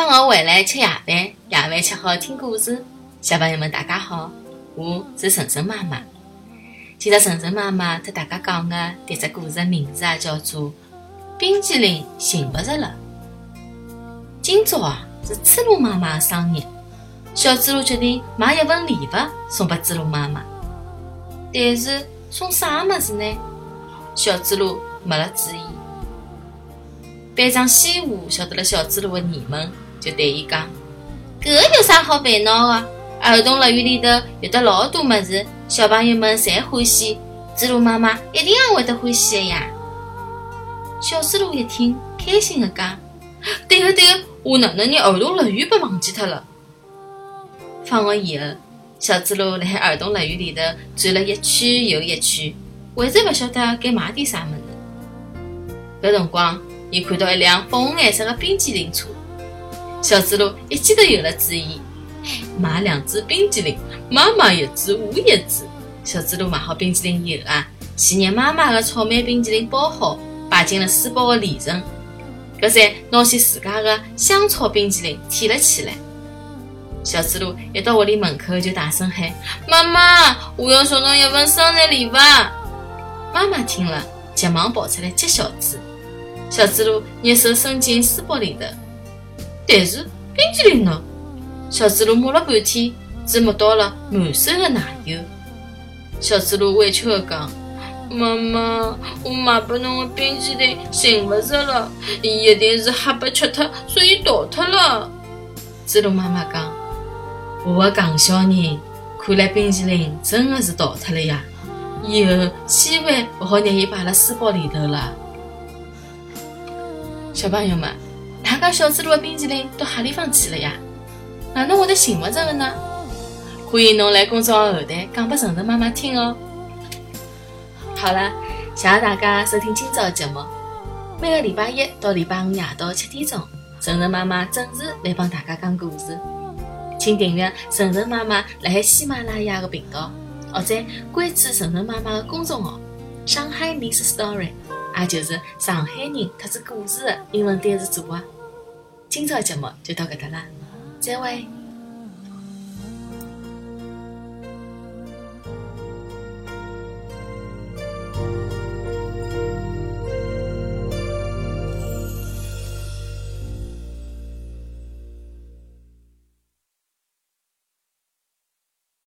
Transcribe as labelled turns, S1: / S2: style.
S1: 放学回来吃夜饭，夜饭吃好听故事。小朋友们，大家好，我是晨晨妈妈。今朝晨晨妈妈和大家讲的迭只故事名字啊，叫做《冰淇淋寻勿着了》。今朝啊是猪猡妈妈的生日，小猪猡决定买一份礼物送拨猪猡妈妈。但是送啥物事呢？小猪猡没了主意。班长西湖晓得了小猪猡的疑问，就对伊讲：“搿有啥好烦恼的？儿童乐园里头有的老多物事，小朋友们侪欢喜，猪猡妈妈一定也会得欢喜的呀。”小猪猡一听，开心的讲：“对个对个，我哪能连儿童乐园被忘记脱了？”放学以后，小猪猡辣儿童乐园里头转了一圈又一圈，还是勿晓得该买点啥物事。搿辰光。伊看到一辆粉红颜色的冰激凌车，小猪猡一记头有了主意，买两支冰激凌，妈妈一支，我一支。小猪猡买好冰激凌以后啊，先拿妈妈的草莓冰激凌包好，摆进了书包的里层，搿才拿起自家的香草冰激凌舔了起来。小猪猡一到屋里门口就大声喊：“妈妈，我要送侬一份生日礼物！”妈妈听了，急忙跑出来接小猪。小猪猡拿手伸进书包里头，但是冰淇淋呢？小猪猡摸了半天，只摸到了满手的奶油。小猪猡委屈地讲：“妈妈，我买拨侬的冰淇淋寻勿着了，伊一定是吓被吃脱，所以逃脱了。”猪猡妈妈讲：“我的戆小人，看来冰淇淋真的是逃脱了呀！以后千万勿好让伊摆辣书包里头了。”小朋友们，家小猪猡的冰淇淋到何里方去了呀？哪能会得寻勿着的呢？欢迎侬来公众号后台讲拨晨晨妈妈听哦。好了，谢谢大家收听今朝的节目。每个礼拜一到礼拜五夜到七点钟，晨晨妈妈准时来帮大家讲故事。请订阅晨晨妈妈辣海喜马拉雅的频道，或者关注晨晨妈妈的公众号“上海 Miss Story”。也就是上海人特指故事的英文单词组合。今朝节目就到搿搭啦，再会。